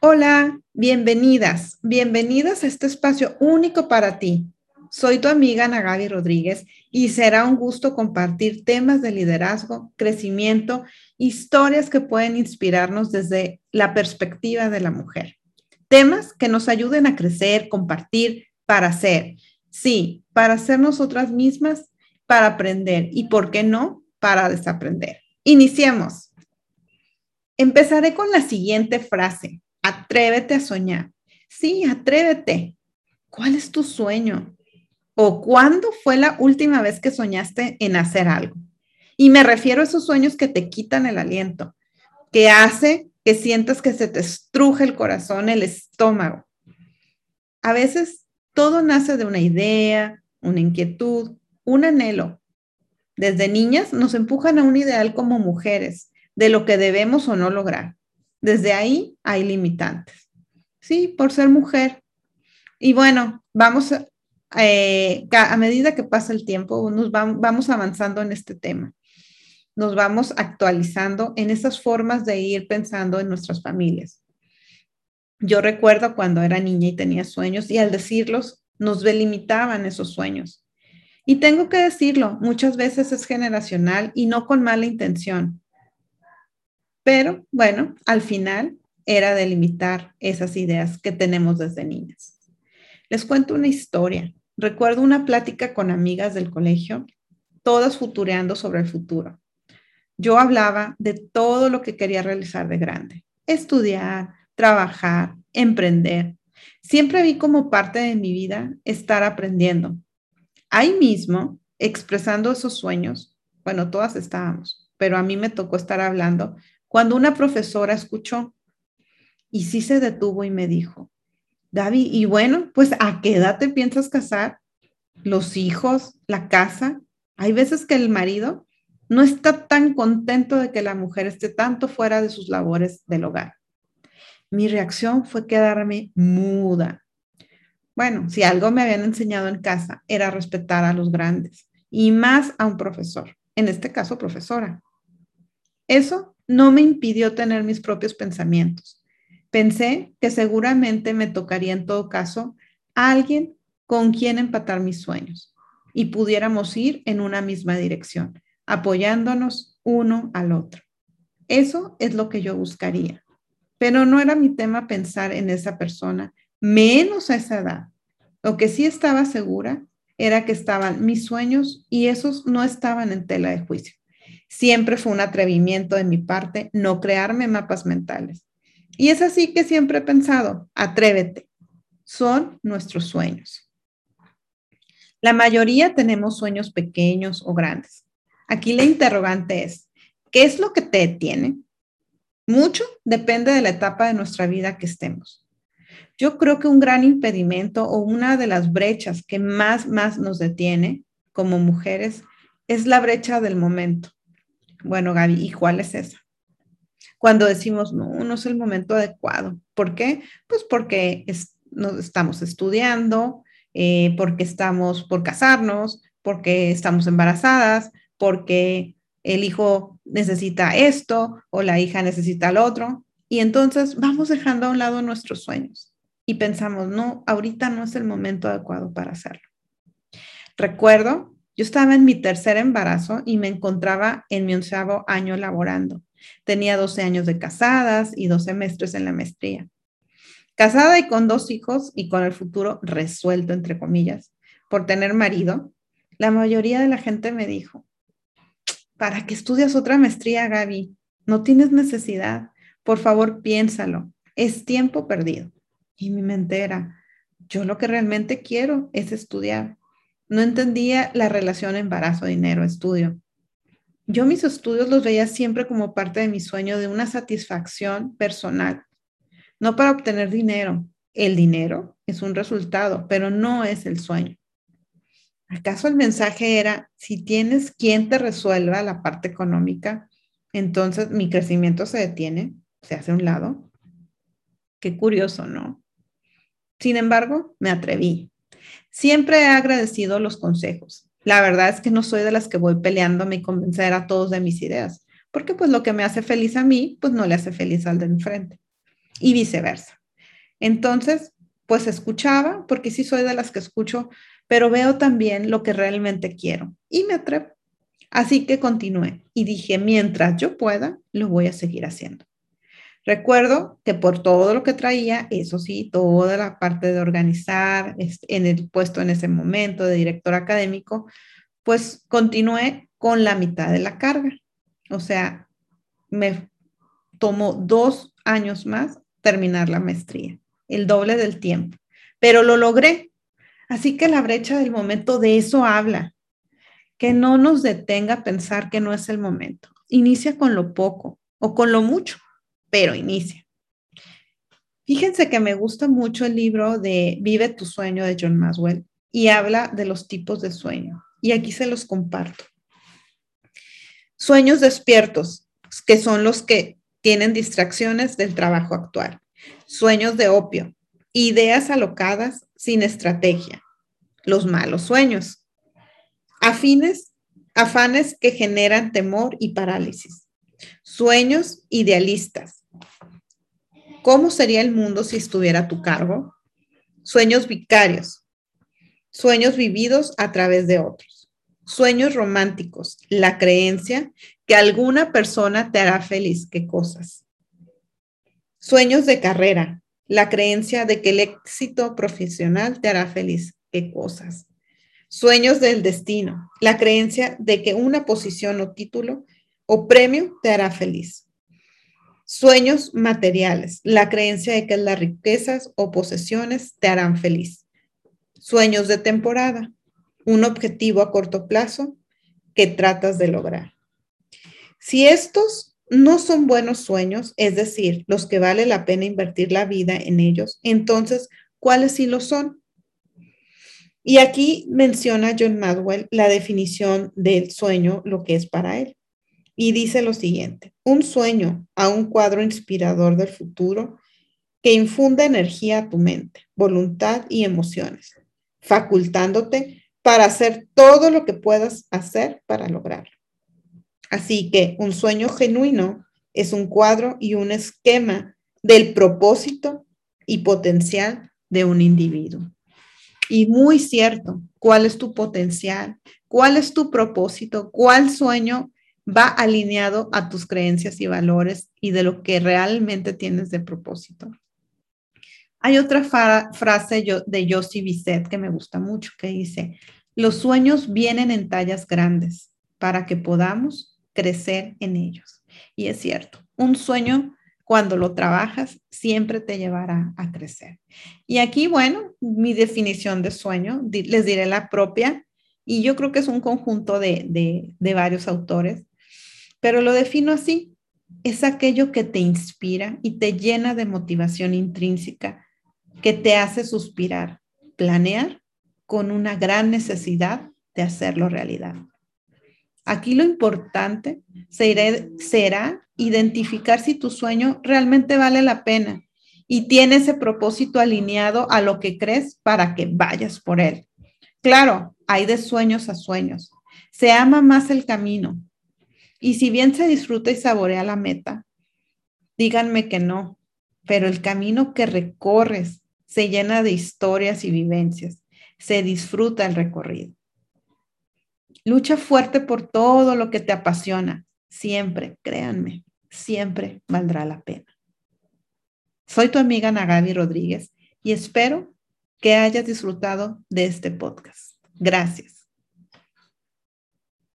Hola, bienvenidas, bienvenidas a este espacio único para ti. Soy tu amiga Nagabi Rodríguez y será un gusto compartir temas de liderazgo, crecimiento, historias que pueden inspirarnos desde la perspectiva de la mujer. Temas que nos ayuden a crecer, compartir, para ser. Sí, para ser nosotras mismas, para aprender y, ¿por qué no?, para desaprender. Iniciemos. Empezaré con la siguiente frase. Atrévete a soñar. Sí, atrévete. ¿Cuál es tu sueño? ¿O cuándo fue la última vez que soñaste en hacer algo? Y me refiero a esos sueños que te quitan el aliento, que hace que sientas que se te estruje el corazón, el estómago. A veces todo nace de una idea, una inquietud, un anhelo. Desde niñas nos empujan a un ideal como mujeres, de lo que debemos o no lograr. Desde ahí hay limitantes. Sí, por ser mujer. Y bueno, vamos eh, a medida que pasa el tiempo, nos vamos avanzando en este tema. Nos vamos actualizando en esas formas de ir pensando en nuestras familias. Yo recuerdo cuando era niña y tenía sueños y al decirlos nos delimitaban esos sueños. Y tengo que decirlo, muchas veces es generacional y no con mala intención. Pero bueno, al final era delimitar esas ideas que tenemos desde niñas. Les cuento una historia. Recuerdo una plática con amigas del colegio, todas futureando sobre el futuro. Yo hablaba de todo lo que quería realizar de grande, estudiar, trabajar, emprender. Siempre vi como parte de mi vida estar aprendiendo. Ahí mismo, expresando esos sueños, bueno, todas estábamos, pero a mí me tocó estar hablando cuando una profesora escuchó y sí se detuvo y me dijo, David, y bueno, pues ¿a qué edad te piensas casar? Los hijos, la casa. Hay veces que el marido no está tan contento de que la mujer esté tanto fuera de sus labores del hogar. Mi reacción fue quedarme muda. Bueno, si algo me habían enseñado en casa era respetar a los grandes y más a un profesor, en este caso profesora. Eso no me impidió tener mis propios pensamientos. Pensé que seguramente me tocaría en todo caso alguien con quien empatar mis sueños y pudiéramos ir en una misma dirección, apoyándonos uno al otro. Eso es lo que yo buscaría. Pero no era mi tema pensar en esa persona, menos a esa edad. Lo que sí estaba segura era que estaban mis sueños y esos no estaban en tela de juicio. Siempre fue un atrevimiento de mi parte no crearme mapas mentales. Y es así que siempre he pensado, atrévete, son nuestros sueños. La mayoría tenemos sueños pequeños o grandes. Aquí la interrogante es, ¿qué es lo que te detiene? Mucho depende de la etapa de nuestra vida que estemos. Yo creo que un gran impedimento o una de las brechas que más, más nos detiene como mujeres es la brecha del momento. Bueno, Gaby, ¿y cuál es esa? Cuando decimos, no, no es el momento adecuado. ¿Por qué? Pues porque estamos estudiando, eh, porque estamos por casarnos, porque estamos embarazadas, porque el hijo necesita esto o la hija necesita lo otro. Y entonces vamos dejando a un lado nuestros sueños y pensamos, no, ahorita no es el momento adecuado para hacerlo. Recuerdo yo estaba en mi tercer embarazo y me encontraba en mi onceavo año laborando. Tenía 12 años de casadas y dos semestres en la maestría. Casada y con dos hijos y con el futuro resuelto, entre comillas, por tener marido, la mayoría de la gente me dijo, ¿para qué estudias otra maestría, Gaby? No tienes necesidad. Por favor, piénsalo. Es tiempo perdido. Y mi mente era, yo lo que realmente quiero es estudiar. No entendía la relación embarazo, dinero, estudio. Yo mis estudios los veía siempre como parte de mi sueño de una satisfacción personal, no para obtener dinero. El dinero es un resultado, pero no es el sueño. ¿Acaso el mensaje era, si tienes quien te resuelva la parte económica, entonces mi crecimiento se detiene, se hace a un lado? Qué curioso, ¿no? Sin embargo, me atreví. Siempre he agradecido los consejos. La verdad es que no soy de las que voy peleándome y convencer a todos de mis ideas, porque pues lo que me hace feliz a mí, pues no le hace feliz al de enfrente. y viceversa. Entonces, pues escuchaba, porque sí soy de las que escucho, pero veo también lo que realmente quiero y me atrevo. Así que continué y dije, mientras yo pueda, lo voy a seguir haciendo. Recuerdo que por todo lo que traía, eso sí, toda la parte de organizar en el puesto en ese momento de director académico, pues continué con la mitad de la carga. O sea, me tomó dos años más terminar la maestría, el doble del tiempo, pero lo logré. Así que la brecha del momento de eso habla, que no nos detenga a pensar que no es el momento. Inicia con lo poco o con lo mucho, pero inicia. Fíjense que me gusta mucho el libro de Vive tu sueño de John Maswell y habla de los tipos de sueño. Y aquí se los comparto. Sueños despiertos, que son los que tienen distracciones del trabajo actual. Sueños de opio, ideas alocadas sin estrategia. Los malos sueños. Afines, afanes que generan temor y parálisis. Sueños idealistas. ¿Cómo sería el mundo si estuviera a tu cargo? Sueños vicarios. Sueños vividos a través de otros. Sueños románticos. La creencia que alguna persona te hará feliz. ¿Qué cosas? Sueños de carrera. La creencia de que el éxito profesional te hará feliz. ¿Qué cosas? Sueños del destino. La creencia de que una posición o título o premio te hará feliz. Sueños materiales. La creencia de que las riquezas o posesiones te harán feliz. Sueños de temporada. Un objetivo a corto plazo que tratas de lograr. Si estos no son buenos sueños, es decir, los que vale la pena invertir la vida en ellos, entonces, ¿cuáles sí lo son? Y aquí menciona John Madwell la definición del sueño, lo que es para él. Y dice lo siguiente, un sueño a un cuadro inspirador del futuro que infunda energía a tu mente, voluntad y emociones, facultándote para hacer todo lo que puedas hacer para lograrlo. Así que un sueño genuino es un cuadro y un esquema del propósito y potencial de un individuo. Y muy cierto, ¿cuál es tu potencial? ¿Cuál es tu propósito? ¿Cuál sueño va alineado a tus creencias y valores y de lo que realmente tienes de propósito? Hay otra frase de Josie Bisset que me gusta mucho, que dice, los sueños vienen en tallas grandes para que podamos crecer en ellos. Y es cierto, un sueño cuando lo trabajas siempre te llevará a crecer. Y aquí, bueno, mi definición de sueño, les diré la propia, y yo creo que es un conjunto de, de, de varios autores, pero lo defino así, es aquello que te inspira y te llena de motivación intrínseca, que te hace suspirar, planear con una gran necesidad de hacerlo realidad. Aquí lo importante será identificar si tu sueño realmente vale la pena y tiene ese propósito alineado a lo que crees para que vayas por él. Claro, hay de sueños a sueños. Se ama más el camino. Y si bien se disfruta y saborea la meta, díganme que no, pero el camino que recorres se llena de historias y vivencias. Se disfruta el recorrido. Lucha fuerte por todo lo que te apasiona. Siempre, créanme, siempre valdrá la pena. Soy tu amiga Nagabi Rodríguez y espero que hayas disfrutado de este podcast. Gracias.